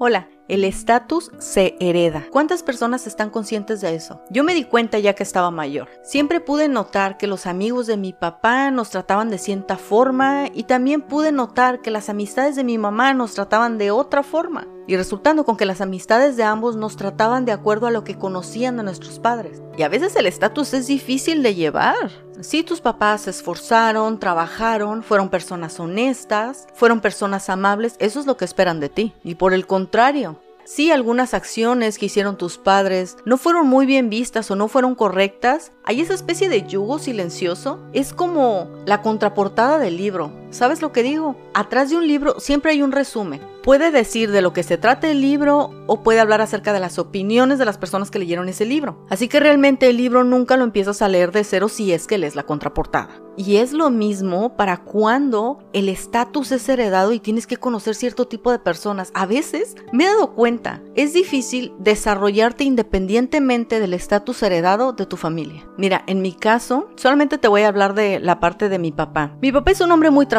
Hola, el estatus se hereda. ¿Cuántas personas están conscientes de eso? Yo me di cuenta ya que estaba mayor. Siempre pude notar que los amigos de mi papá nos trataban de cierta forma y también pude notar que las amistades de mi mamá nos trataban de otra forma. Y resultando con que las amistades de ambos nos trataban de acuerdo a lo que conocían de nuestros padres. Y a veces el estatus es difícil de llevar. Si tus papás se esforzaron, trabajaron, fueron personas honestas, fueron personas amables, eso es lo que esperan de ti. Y por el contrario, si algunas acciones que hicieron tus padres no fueron muy bien vistas o no fueron correctas, hay esa especie de yugo silencioso. Es como la contraportada del libro. ¿Sabes lo que digo? Atrás de un libro siempre hay un resumen. Puede decir de lo que se trata el libro o puede hablar acerca de las opiniones de las personas que leyeron ese libro. Así que realmente el libro nunca lo empiezas a leer de cero si es que lees la contraportada. Y es lo mismo para cuando el estatus es heredado y tienes que conocer cierto tipo de personas. A veces me he dado cuenta, es difícil desarrollarte independientemente del estatus heredado de tu familia. Mira, en mi caso, solamente te voy a hablar de la parte de mi papá. Mi papá es un hombre muy trabajador,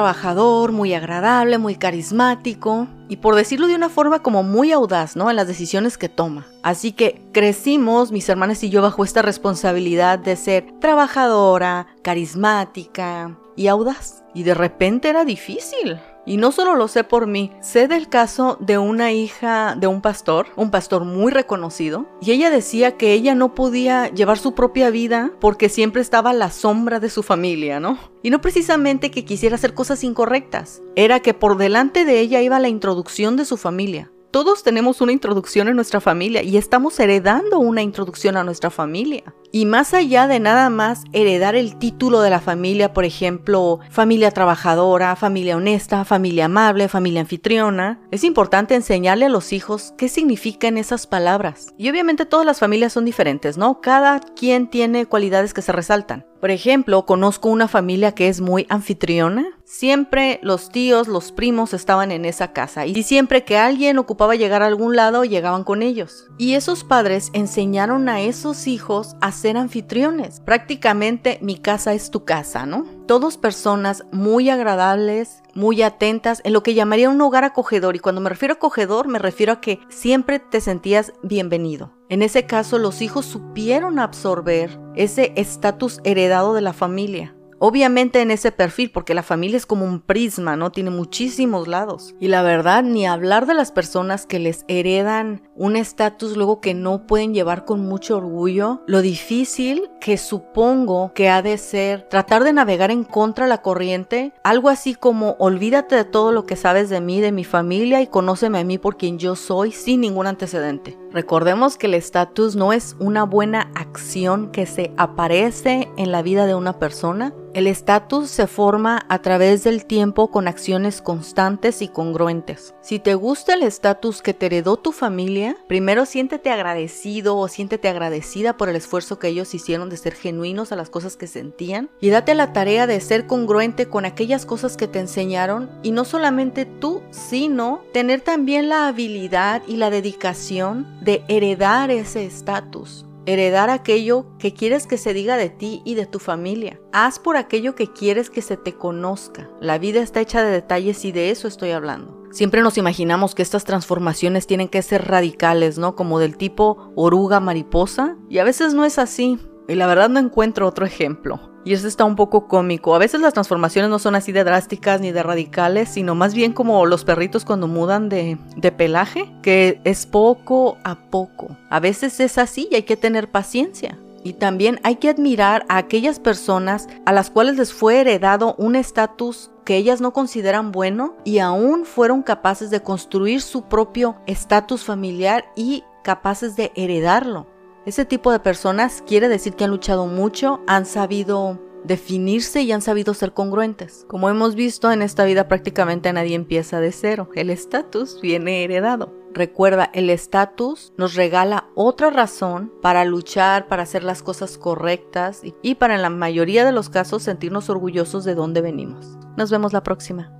muy agradable, muy carismático y por decirlo de una forma como muy audaz, ¿no? En las decisiones que toma. Así que crecimos, mis hermanas y yo, bajo esta responsabilidad de ser trabajadora, carismática y audaz. Y de repente era difícil. Y no solo lo sé por mí, sé del caso de una hija de un pastor, un pastor muy reconocido, y ella decía que ella no podía llevar su propia vida porque siempre estaba a la sombra de su familia, ¿no? Y no precisamente que quisiera hacer cosas incorrectas, era que por delante de ella iba la introducción de su familia. Todos tenemos una introducción en nuestra familia y estamos heredando una introducción a nuestra familia. Y más allá de nada más heredar el título de la familia, por ejemplo, familia trabajadora, familia honesta, familia amable, familia anfitriona, es importante enseñarle a los hijos qué significan esas palabras. Y obviamente todas las familias son diferentes, ¿no? Cada quien tiene cualidades que se resaltan. Por ejemplo, conozco una familia que es muy anfitriona. Siempre los tíos, los primos estaban en esa casa y siempre que alguien ocupaba llegar a algún lado, llegaban con ellos. Y esos padres enseñaron a esos hijos a ser anfitriones. Prácticamente mi casa es tu casa, ¿no? Todos personas muy agradables, muy atentas, en lo que llamaría un hogar acogedor. Y cuando me refiero a acogedor, me refiero a que siempre te sentías bienvenido. En ese caso, los hijos supieron absorber ese estatus heredado de la familia. Obviamente en ese perfil, porque la familia es como un prisma, ¿no? Tiene muchísimos lados. Y la verdad, ni hablar de las personas que les heredan un estatus luego que no pueden llevar con mucho orgullo, lo difícil que supongo que ha de ser tratar de navegar en contra la corriente, algo así como olvídate de todo lo que sabes de mí, de mi familia y conóceme a mí por quien yo soy sin ningún antecedente. Recordemos que el estatus no es una buena acción que se aparece en la vida de una persona. El estatus se forma a través del tiempo con acciones constantes y congruentes. Si te gusta el estatus que te heredó tu familia, primero siéntete agradecido o siéntete agradecida por el esfuerzo que ellos hicieron de ser genuinos a las cosas que sentían y date la tarea de ser congruente con aquellas cosas que te enseñaron y no solamente tú, sino tener también la habilidad y la dedicación de heredar ese estatus. Heredar aquello que quieres que se diga de ti y de tu familia. Haz por aquello que quieres que se te conozca. La vida está hecha de detalles y de eso estoy hablando. Siempre nos imaginamos que estas transformaciones tienen que ser radicales, ¿no? Como del tipo oruga mariposa. Y a veces no es así. Y la verdad no encuentro otro ejemplo. Y eso está un poco cómico. A veces las transformaciones no son así de drásticas ni de radicales, sino más bien como los perritos cuando mudan de, pelaje, que es poco a poco. A veces es así y hay que tener paciencia. Y también hay que admirar a aquellas personas a las cuales les fue heredado un estatus que ellas no consideran bueno y aún fueron capaces de construir su propio estatus familiar y capaces de heredarlo. Ese tipo de personas quiere decir que han luchado mucho, han sabido definirse y han sabido ser congruentes. Como hemos visto en esta vida prácticamente nadie empieza de cero, el estatus viene heredado. Recuerda, el estatus nos regala otra razón para luchar, para hacer las cosas correctas y, para en la mayoría de los casos sentirnos orgullosos de dónde venimos. Nos vemos la próxima.